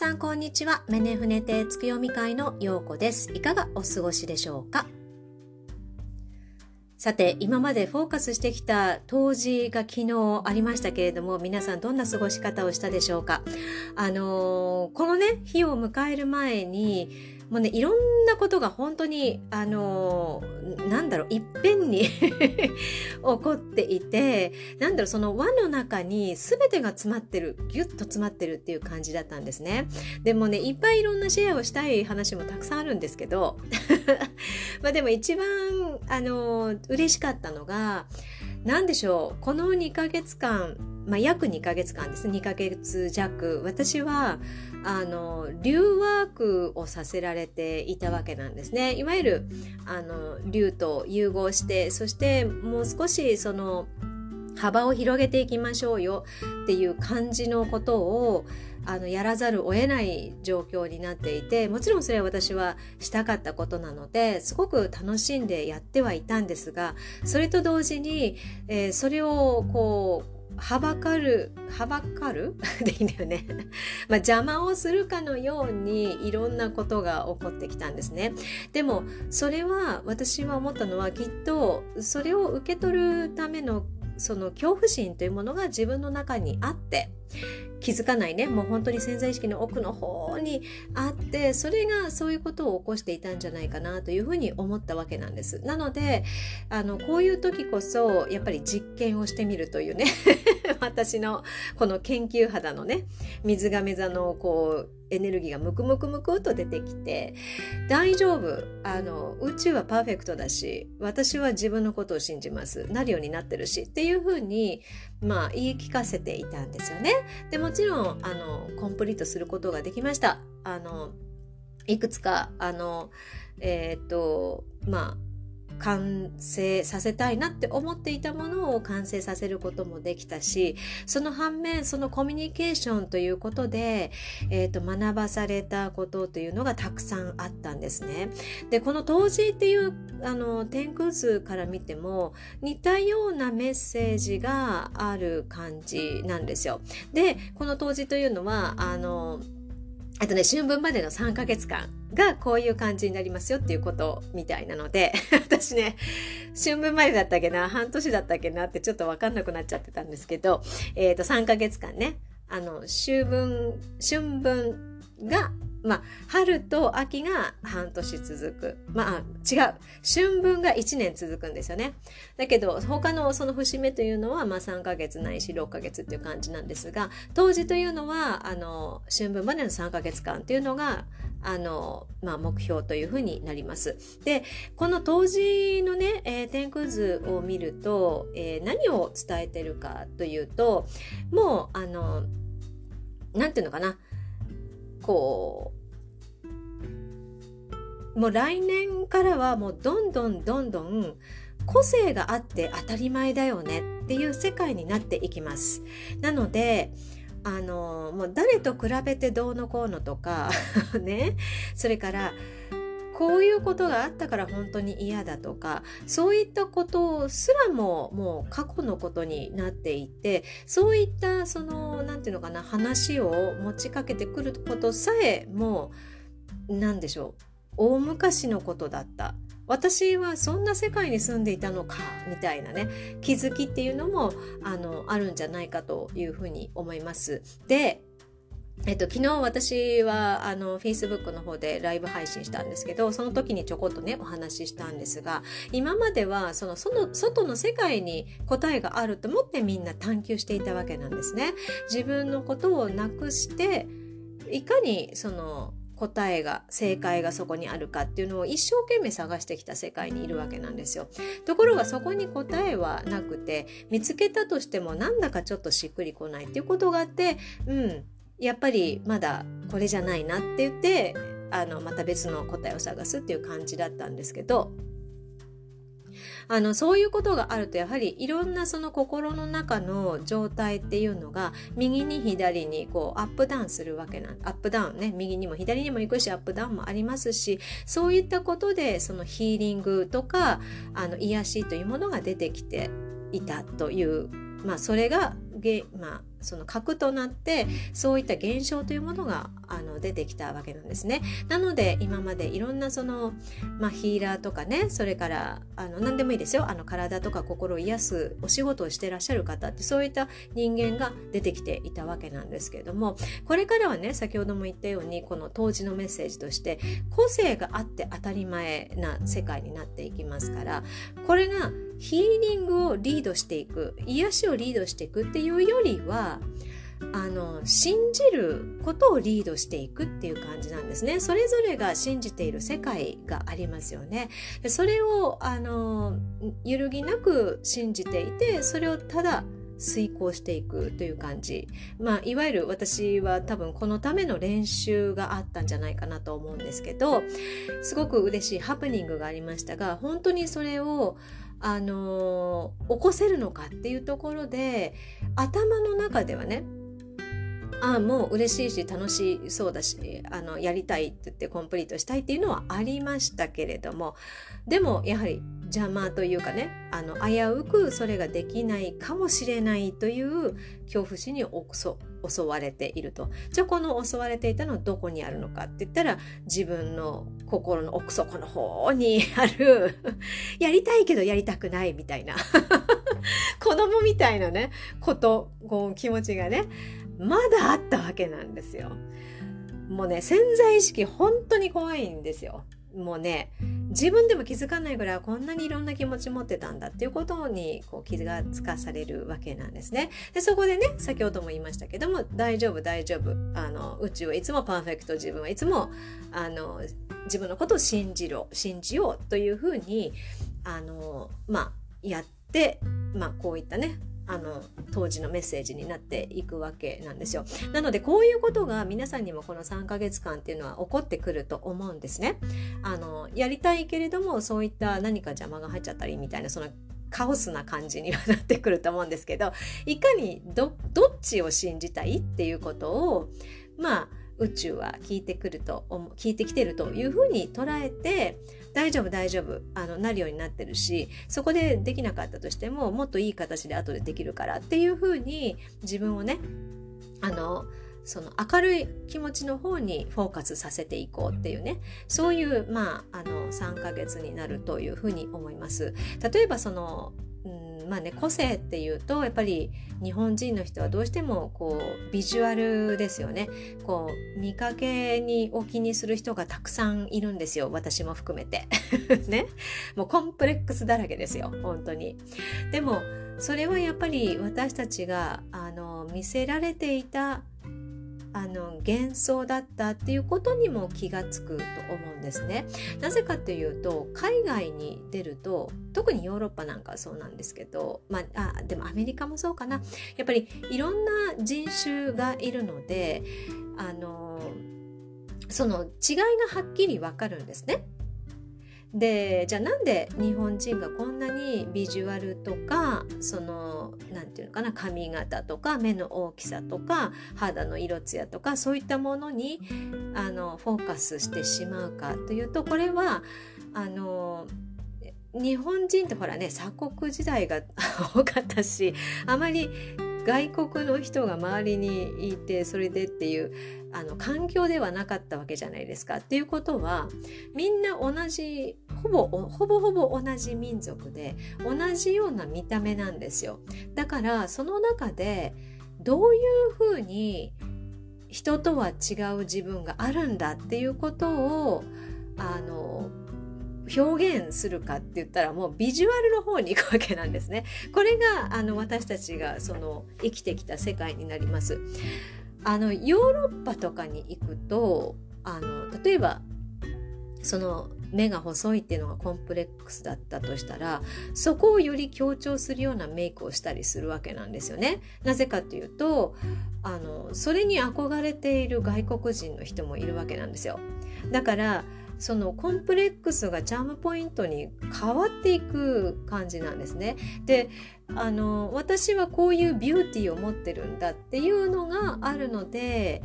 さんこんにちは。メネフネテ月読み会のようこです。いかがお過ごしでしょうか？さて、今までフォーカスしてきた当時が昨日ありましたけれども、皆さんどんな過ごし方をしたでしょうか？あのー、このね、日を迎える前に、もうねいろんなことが本当にあのなんだろういっぺんに 起こっていてなんだろうその輪の中に全てが詰まってるぎゅっと詰まってるっていう感じだったんですね。でもねいっぱいいろんなシェアをしたい話もたくさんあるんですけど まあでも一番あの嬉しかったのが何でしょうこの2ヶ月間まあ、約2ヶ月間です。2ヶ月弱。私はあの竜ワークをさせられていたわけなんですね。いわゆるあの竜と融合してそしてもう少しその幅を広げていきましょうよっていう感じのことをあのやらざるを得ない状況になっていてもちろんそれは私はしたかったことなのですごく楽しんでやってはいたんですがそれと同時に、えー、それをこうはばかる、はばかる？でいいんだよね。まあ邪魔をするかのようにいろんなことが起こってきたんですね。でもそれは私は思ったのはきっとそれを受け取るためのその恐怖心というものが自分の中にあって気づかないね。もう本当に潜在意識の奥の方にあってそれがそういうことを起こしていたんじゃないかなというふうに思ったわけなんです。なのであのこういう時こそやっぱり実験をしてみるというね。私のこの研究肌のね水亀座のこうエネルギーがムクムクムクと出てきて大丈夫。あの宇宙はパーフェクトだし私は自分のことを信じます。なるようになってるしっていうふうにまあ言い聞かせていたんですよね。でもちろんあのコンプリートすることができました。あのいくつかあのえっ、とまあ完成させたいなって思っていたものを完成させることもできたしその反面そのコミュニケーションということで、えーと、学ばされたことというのがたくさんあったんですね。でこの当時っていうあの天空図から見ても似たようなメッセージがある感じなんですよ。でこの当時というのはあのあとね、春分までの3ヶ月間がこういう感じになりますよっていうことみたいなので、私ね、春分までだったっけな、半年だったっけなってちょっとわかんなくなっちゃってたんですけど、えっ、ー、と、3ヶ月間ね、あの、秋分、春分がまあ、春と秋が半年続く。まあ、違う。春分が1年続くんですよね。だけど、他のその節目というのは、まあ、3ヶ月ないし6ヶ月っていう感じなんですが、冬至というのは、あの、春分までの3ヶ月間っていうのが、あの、まあ、目標というふうになります。で、この冬至のね、えー、天空図を見ると、えー、何を伝えてるかというと、もう、あの、なんていうのかな。こうもう来年からはもうどんどんどんどん個性があって当たり前だよねっていう世界になっていきます。なのであのもう誰と比べてどうのこうのとか ねそれからこういうことがあったから本当に嫌だとかそういったことすらももう過去のことになっていてそういったその何て言うのかな話を持ちかけてくることさえもう何でしょう大昔のことだった私はそんな世界に住んでいたのかみたいなね気づきっていうのもあのあるんじゃないかというふうに思います。でえっと、昨日私はあの Facebook の方でライブ配信したんですけどその時にちょこっとねお話ししたんですが今まではそのその外の世界に答えがあると思ってみんな探求していたわけなんですね。自分のことをなくしていかにその答えが正解がそこにあるかっていうのを一生懸命探してきた世界にいるわけなんですよ。ところがそこに答えはなくて見つけたとしてもなんだかちょっとしっくりこないっていうことがあってうんやっぱりまだこれじゃないなって言ってあのまた別の答えを探すっていう感じだったんですけどあのそういうことがあるとやはりいろんなその心の中の状態っていうのが右に左にこうアップダウンするわけなんアップダウンね。右にも左にも行くしアップダウンもありますしそういったことでそのヒーリングとかあの癒しというものが出てきていたというまあそれがげまあその核となってそういった現象というものがあの出てきたわけなんですね。なので今までいろんなその、まあ、ヒーラーとかねそれからあの何でもいいですよあの体とか心を癒すお仕事をしてらっしゃる方ってそういった人間が出てきていたわけなんですけれどもこれからはね先ほども言ったようにこの当時のメッセージとして個性があって当たり前な世界になっていきますからこれがヒーリングをリードしていく癒しをリードしていくっていうよりはあの信じることをリードしていくっていう感じなんですね。それぞれが信じている世界がありますよね。それをあの揺るぎなく信じていてそれをただ遂行していくという感じ。まあ、いわゆる私は多分このための練習があったんじゃないかなと思うんですけど、すごく嬉しいハプニングがありましたが、本当にそれをあの起こせるのかっていうところで頭の中ではねああもう嬉しいし楽しそうだしあのやりたいって言ってコンプリートしたいっていうのはありましたけれどもでもやはり邪魔というかねあの危うくそれができないかもしれないという恐怖心に襲襲われているとじゃあこの襲われていたのはどこにあるのかって言ったら自分の心の奥底の方にある やりたいけどやりたくないみたいな 子供みたいなねことこう気持ちがねまだあったわけなんですよ。もうね潜在意識本当に怖いんですよ。もうね自分でも気づかないぐらいこんなにいろんな気持ち持ってたんだっていうことにこう気がつかされるわけなんですね。でそこでね先ほども言いましたけども大丈夫大丈夫あの宇宙はいつもパーフェクト自分はいつもあの自分のことを信じろ信じようというふうにあのまあやって、まあ、こういったねあの当時のメッセージになっていくわけなんですよ。なのでこういうことが皆さんにもこの3ヶ月間っていうのは起こってくると思うんですね。あのやりたいけれどもそういった何か邪魔が入っちゃったりみたいなそのカオスな感じにはなってくると思うんですけどいかにどどっちを信じたいっていうことをまあ宇宙は聞いてくると聞いてきてるというふうに捉えて大丈夫大丈夫あのなるようになってるしそこでできなかったとしてももっといい形で後でできるからっていうふうに自分をねあのその明るい気持ちの方にフォーカスさせていこうっていうねそういうまああの3ヶ月になるというふうに思います。例えばそのまあね、個性っていうとやっぱり日本人の人はどうしてもこうビジュアルですよね。こう見かけにお気にする人がたくさんいるんですよ。私も含めて。ね。もうコンプレックスだらけですよ。本当に。でもそれはやっぱり私たちがあの見せられていたあの幻想だったっていうことにも気がつくと思うんですね。なぜかというと海外に出ると特にヨーロッパなんかはそうなんですけど、まあ、あでもアメリカもそうかなやっぱりいろんな人種がいるのであのその違いがはっきりわかるんですね。でじゃあなんで日本人がこんなにビジュアルとかその何て言うのかな髪型とか目の大きさとか肌の色艶とかそういったものにあのフォーカスしてしまうかというとこれはあの日本人ってほらね鎖国時代が 多かったしあまり外国の人が周りにいてそれでっていうあの環境ではなかったわけじゃないですか。っていうことはみんな同じほぼほぼほぼ同じ民族で同じような見た目なんですよ。だからその中でどういうふうに人とは違う自分があるんだっていうことをあの表現するかって言ったらもうビジュアルの方に行くわけなんですね。これがあの私たちがその生きてきた世界になります。あのヨーロッパとかに行くとあの例えばその目が細いっていうのがコンプレックスだったとしたらそこをより強調するようなメイクをしたりするわけなんですよね。なぜかというとあのそれに憧れている外国人の人もいるわけなんですよ。だからそのコンプレックスがチャームポイントに変わっていく感じなんですね。であの私はこういうビューティーを持ってるんだっていうのがあるので。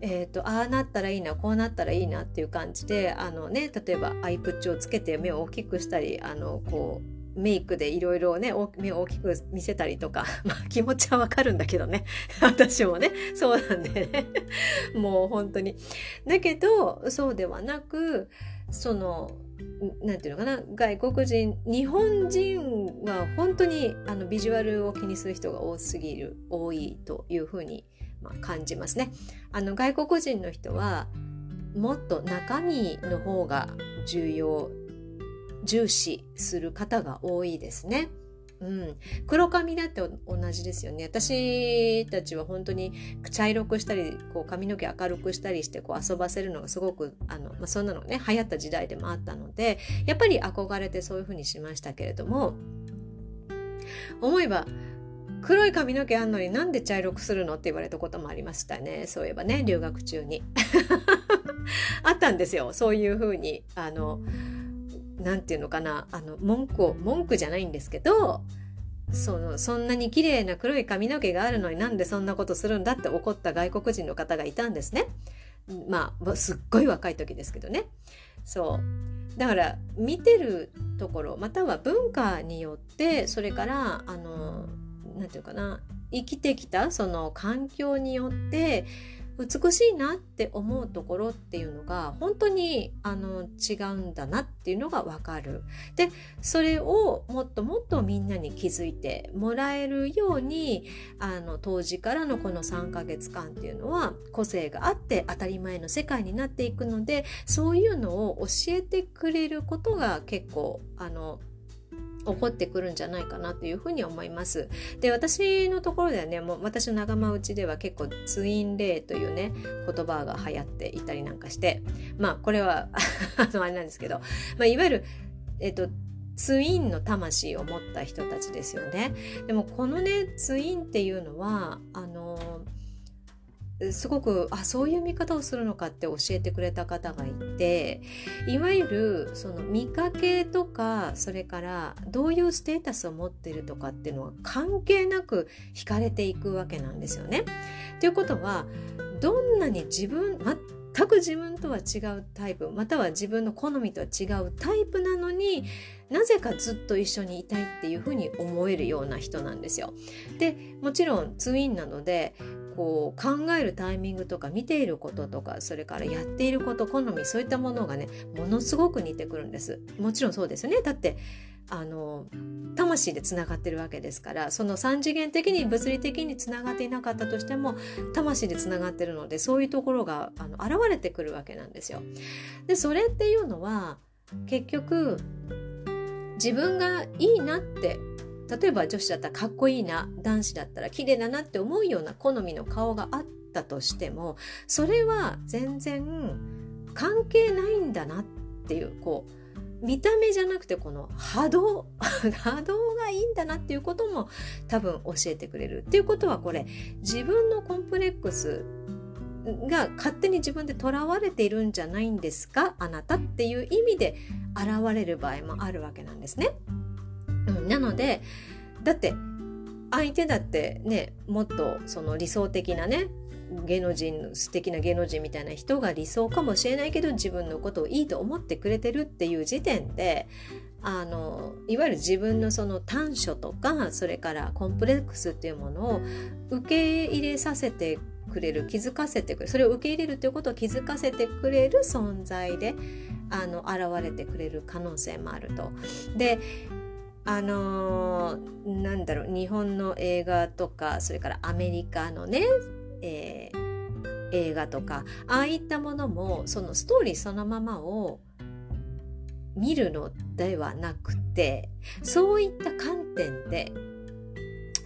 えーと、ああなったらいいなこうなったらいいなっていう感じであの、ね、例えばアイプッチをつけて目を大きくしたりあのこうメイクでいろいろね目を大きく見せたりとか、まあ、気持ちはわかるんだけどね。私もねそうなんでね。もう本当に。だけどそうではなくそのなんていうのかな外国人日本人は本当にあのビジュアルを気にする人が多すぎる多いというふうに、まあ、感じますね。あの外国人の人はもっと中身の方が重要重視する方が多いですね。うん、黒髪だって同じですよね。私たちは本当に茶色くしたりこう髪の毛明るくしたりしてこう遊ばせるのがすごくあの、まあ、そんなのね流行った時代でもあったのでやっぱり憧れてそういうふうにしましたけれども思えば黒い髪の毛あんのになんで茶色くするのって言われたこともありましたね。そういえばね留学中に。あったんですよ。そういうふうにあの何て言うのかなあの文句を文句じゃないんですけどそのそんなに綺麗な黒い髪の毛があるのになんでそんなことするんだって怒った外国人の方がいたんですね。まあすっごい若い時ですけどね。そうだから見てるところまたは文化によってそれから何て言うかな生きてきたその環境によって美しいなって思うところっていうのが本当にあの違うんだなっていうのがわかる。でそれをもっともっとみんなに気づいてもらえるようにあの当時からのこの3ヶ月間っていうのは個性があって当たり前の世界になっていくのでそういうのを教えてくれることが結構あの起こってくるんじゃないかなというふうに思います。で私のところではねもう私の仲間内では結構ツインレイというね言葉が流行っていたりなんかしてまあこれは あのあれなんですけど、まあ、いわゆるえっとツインの魂を持った人たちですよね。でもこのねツインっていうのはあのすごくあそういう見方をするのかって教えてくれた方がいていわゆるその見かけとかそれからどういうステータスを持ってるとかっていうのは関係なく惹かれていくわけなんですよね。ということはどんなに自分全く自分とは違うタイプまたは自分の好みとは違うタイプなのになぜかずっと一緒にいたいっていうふうに思えるような人なんですよ。でもちろんツインなのでこう考えるタイミングとか見ていることとかそれからやっていること好みそういったものがねものすごく似てくるんですもちろんそうですよねだってあの魂でつながってるわけですからその3次元的に物理的につながっていなかったとしても魂でつながってるのでそういうところがあの現れてくるわけなんですよ。でそれっていうのは結局自分がいいなって例えば女子だったらかっこいいな男子だったら綺麗だなって思うような好みの顔があったとしてもそれは全然関係ないんだなっていうこう見た目じゃなくてこの波動 波動がいいんだなっていうことも多分教えてくれるっていうことはこれ自分のコンプレックスが勝手に自分でとらわれているんじゃないんですかあなたっていう意味で現れる場合もあるわけなんですね。うん、なのでだって相手だってねもっとその理想的なね芸能人素敵な芸能人みたいな人が理想かもしれないけど自分のことをいいと思ってくれてるっていう時点であのいわゆる自分のその短所とかそれからコンプレックスっていうものを受け入れさせてくれる気づかせてくれるそれを受け入れるということを気づかせてくれる存在であの現れてくれる可能性もあると。であのー、なんだろう日本の映画とかそれからアメリカのね、えー、映画とかああいったものもそのストーリーそのままを見るのではなくてそういった観点で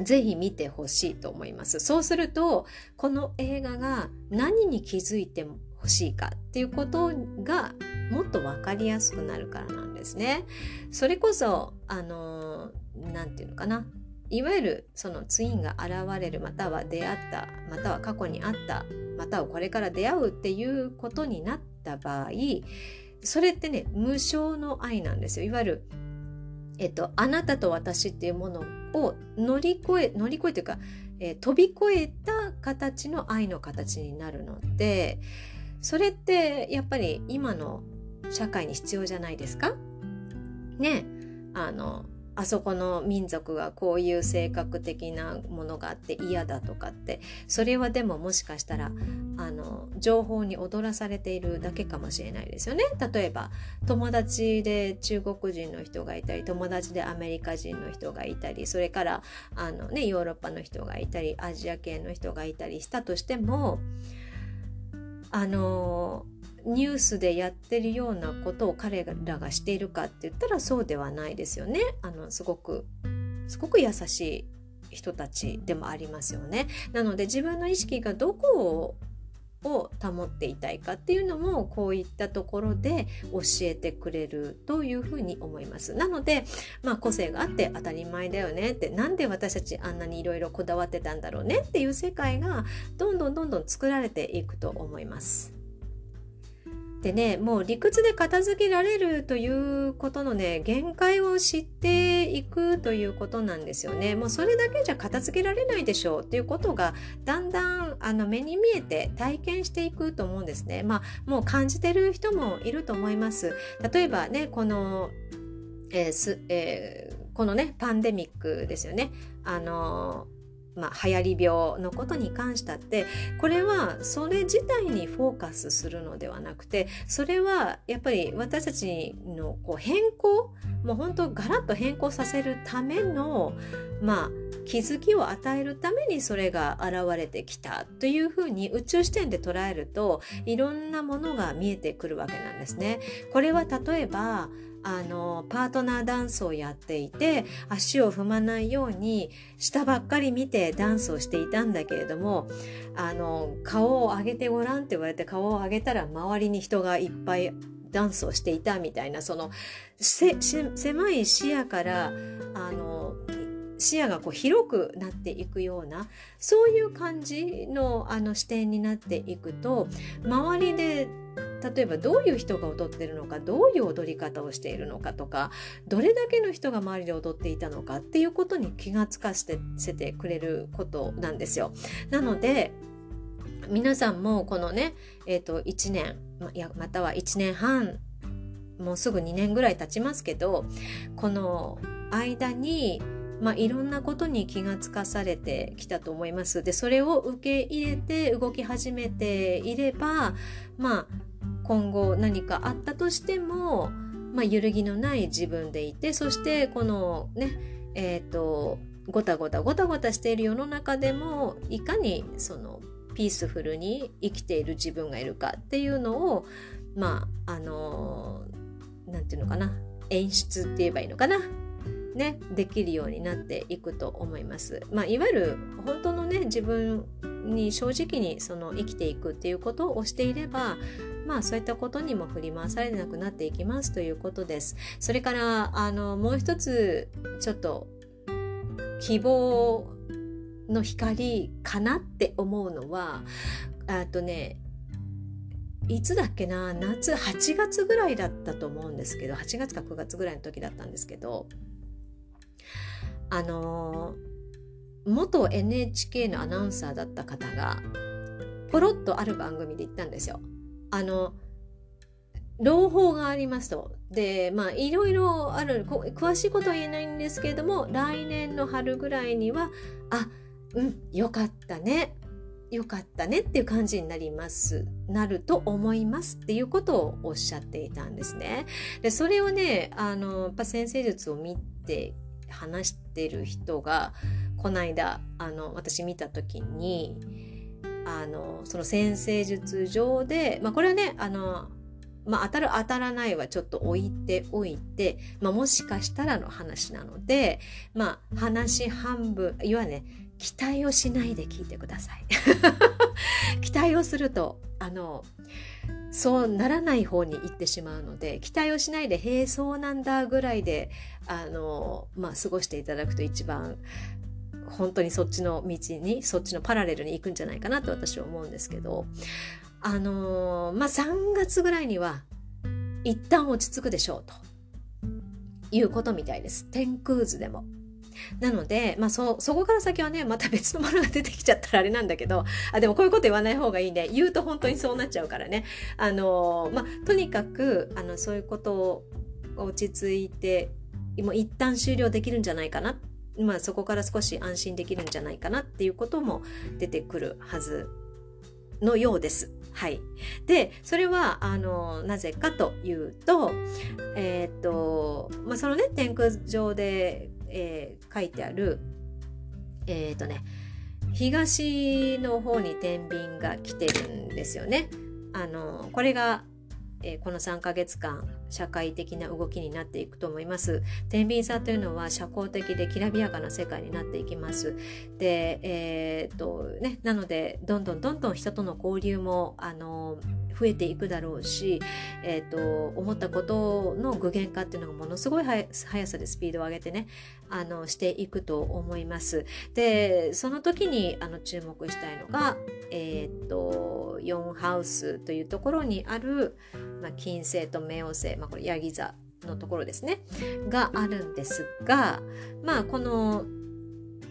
ぜひ見てほしいと思います。そうするとこの映画が何に気づいてほしいかっていうことがもっと分かりやすくなるからなんですですね。それこそあの何て言うのかな。いわゆるそのツインが現れるまたは出会ったまたは過去にあったまたはこれから出会うっていうことになった場合それってね無償の愛なんですよ。いわゆる、えっと、あなたと私っていうものを乗り越え乗り越えというか、えー、飛び越えた形の愛の形になるのでそれってやっぱり今の社会に必要じゃないですか？ねあのあそこの民族がこういう性格的なものがあって嫌だとかってそれはでももしかしたらあの情報に踊らされているだけかもしれないですよね。例えば友達で中国人の人がいたり友達でアメリカ人の人がいたりそれからあの、ね、ヨーロッパの人がいたりアジア系の人がいたりしたとしてもあのニュースでやってるようなことを彼らがしているかって言ったらそうではないですよね。あのすごくすごく優しい人たちでもありますよね。なので自分の意識がどこを保っていたいかっていうのもこういったところで教えてくれるというふうに思います。なので、まあ、個性があって当たり前だよねってなんで私たちあんなにいろいろこだわってたんだろうねっていう世界がどんどんどんどん作られていくと思います。でねもう理屈で片付けられるということのね限界を知っていくということなんですよね。もうそれだけじゃ片付けられないでしょうっていうことがだんだんあの目に見えて体験していくと思うんですね。まあもう感じてる人もいると思います。例えばねこの、えーすえー、このねパンデミックですよね。あのまあ、流行り病のことに関したってこれはそれ自体にフォーカスするのではなくてそれはやっぱり私たちのこう変更もう本当ガラッと変更させるためのまあ気づきを与えるためにそれが現れてきたというふうに宇宙視点で捉えるといろんなものが見えてくるわけなんですね。これは例えばあのパートナーダンスをやっていて足を踏まないように下ばっかり見てダンスをしていたんだけれどもあの顔を上げてごらんって言われて顔を上げたら周りに人がいっぱいダンスをしていたみたいなその狭い視野からあの視野がこう広くなっていくようなそういう感じのあの視点になっていくと周りで例えばどういう人が踊ってるのかどういう踊り方をしているのかとかどれだけの人が周りで踊っていたのかっていうことに気がつかせてくれることなんですよ。なので皆さんもこのね、えー、と1年または1年半もうすぐ2年ぐらい経ちますけどこの間にまあ、いろんなことに気がつかされてきたと思います。でそれを受け入れて動き始めていれば、まあ、今後何かあったとしても、まあ、揺るぎのない自分でいてそしてこのねえっ、ー、とごたごたごたごたしている世の中でもいかにそのピースフルに生きている自分がいるかっていうのをまああの何て言うのかな演出って言えばいいのかなね、できるようになっていくと思います。まあ、いわゆる本当のね自分に正直にその生きていくっていうことをしていればまあそういったことにも振り回されなくなっていきますということです。それからあのもう一つちょっと希望の光かなって思うのはあとねいつだっけな夏8月ぐらいだったと思うんですけど8月か9月ぐらいの時だったんですけどあの元 NHK のアナウンサーだった方がポロッとある番組で言ったんですよ。あの朗報がありますと。で、まあ、いろいろある、詳しいことは言えないんですけれども、来年の春ぐらいには、あ、うん、よかったね。よかったねっていう感じになります。なると思いますっていうことをおっしゃっていたんですね。で、それをね、あの、やっぱ先生術を見て話してる人がこの間あの私見た時にあのその先生術上で、まあ、これはねあのまあ、当たる当たらないはちょっと置いておいて、まあ、もしかしたらの話なので、まあ、話半分いわね期待をしないで聞いてください。期待をするとあのそうならない方に行ってしまうので期待をしないで「へえそうなんだ」ぐらいであの、まあ、過ごしていただくと一番本当にそっちの道にそっちのパラレルに行くんじゃないかなと私は思うんですけどあのまあ3月ぐらいには一旦落ち着くでしょうということみたいです。天空図でも。なので、まあそ、そこから先はね、また別のものが出てきちゃったらあれなんだけど、あ、でもこういうこと言わない方がいいね。言うと本当にそうなっちゃうからね。あの、まあ、とにかく、あの、そういうことを落ち着いてもう一旦終了できるんじゃないかな。まあそこから少し安心できるんじゃないかなっていうことも出てくるはずのようです。はい。で、それは、あの、なぜかというと、えっ、と、まあ、そのね、天空上で、えー、書いてある、えっ、とね、東の方に天秤が来てるんですよね。あの、これがえー、この3ヶ月間社会的な動きになっていくと思います。天秤座というのは社交的できらびやかな世界になっていきます。で、えー、っとね、なのでどんどんどんどん人との交流もあの増えていくだろうし、えーと、思ったことの具現化っていうのがものすごい速さでスピードを上げてねあのしていくと思います。でその時にあの注目したいのが、えーと、4ハウスというところにある、まあ、金星と冥王星、まあ、これヤギ座のところですねがあるんですがまあこの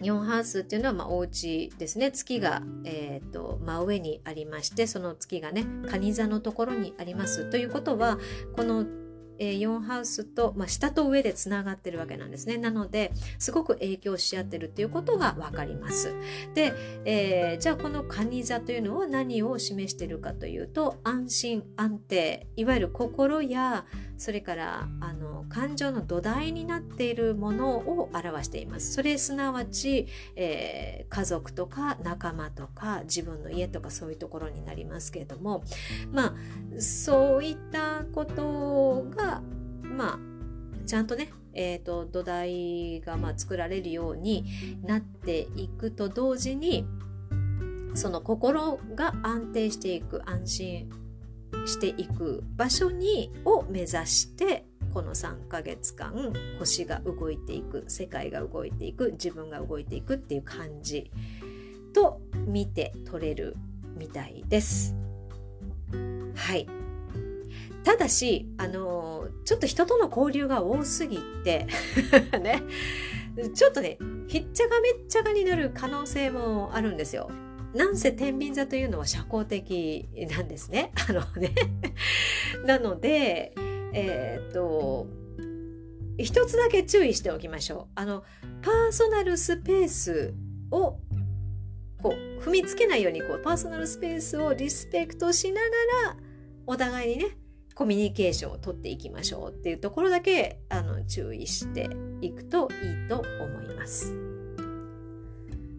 日本ハウスっていうのはまあお家ですね。月が、えーと、真上にありましてその月がね蟹座のところにあります。ということはこのえ4ハウスと、まあ、下と上でつながってるわけなんですね。なのですごく影響し合ってるっていうことが分かります。で、えー、じゃあこの蟹座というのは何を示しているかというと安心安定いわゆる心やそれからあの感情の土台になっているものを表しています。それすなわち、えー、家族とか仲間とか自分の家とかそういうところになりますけれどもまあそういったことがまあちゃんとねえーと、土台がまあ作られるようになっていくと同時にその心が安定していく安心していく場所にを目指してこの3ヶ月間星が動いていく世界が動いていく自分が動いていくっていう感じと見て取れるみたいです。はいただし、あのー、ちょっと人との交流が多すぎて ね、ちょっとね、ひっちゃがめっちゃがになる可能性もあるんですよ。なんせ天秤座というのは社交的なんですね。あのねなので、えー、っと、一つだけ注意しておきましょう。あの、パーソナルスペースをこう踏みつけないようにこうパーソナルスペースをリスペクトしながらお互いにねコミュニケーションをとっていきましょうっていうところだけあの注意していくといいと思います。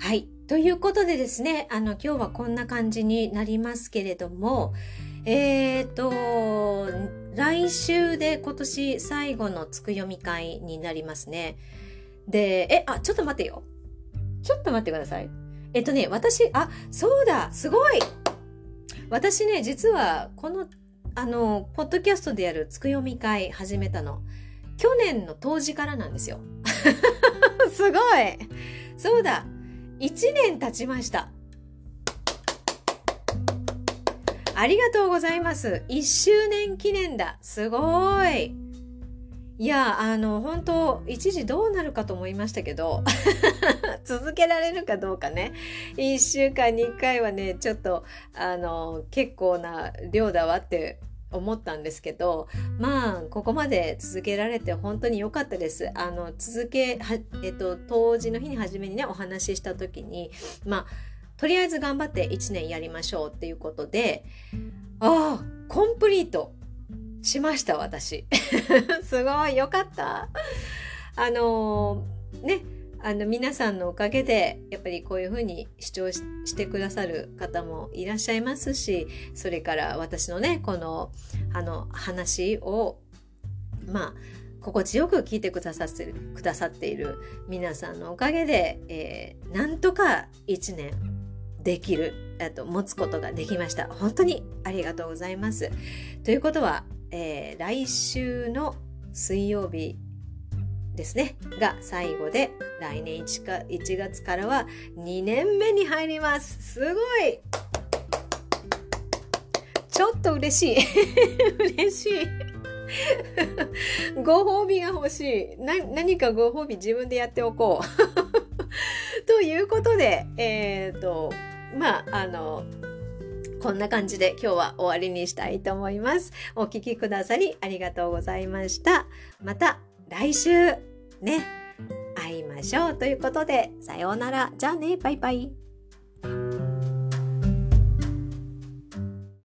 はい。ということでですね、あの、今日はこんな感じになりますけれども、えっ、ー、と、来週で今年最後のつく読み会になりますね。で、え、あ、ちょっと待ってよ。ちょっと待ってください。えっとね、私、あ、そうだ、すごい私ね、実は、この、あの、ポッドキャストでやるつく読み会始めたの、去年の当時からなんですよ。すごいそうだ1年経ちました。ありがとうございます。1周年記念だ。すごい。いや、あの、本当一時どうなるかと思いましたけど、続けられるかどうかね。1週間に1回はね、ちょっと、あの、結構な量だわって思ったんですけどまあここまで続けられて本当に良かったです。あの続け、えっと、当時の日に初めにねお話しした時にまあとりあえず頑張って1年やりましょうっていうことでああコンプリートしました私。すごい良かった。あのー、ねあの皆さんのおかげでやっぱりこういうふうに視聴してくださる方もいらっしゃいますしそれから私のねこのあの話をまあ心地よく聞いてくださってるくださっている皆さんのおかげで、えー、なんとか1年できると持つことができました。本当にありがとうございます。ということは、えー、来週の水曜日ですね。が最後で来年 1, か1月からは2年目に入ります。すごい！ちょっと嬉しい。嬉しい。ご褒美が欲しい。何かご褒美自分でやっておこう。ということでえっ、ー、とまああのこんな感じで今日は終わりにしたいと思います。お聴きくださりありがとうございました。また来週ね会いましょうということでさようならじゃあねバイバイ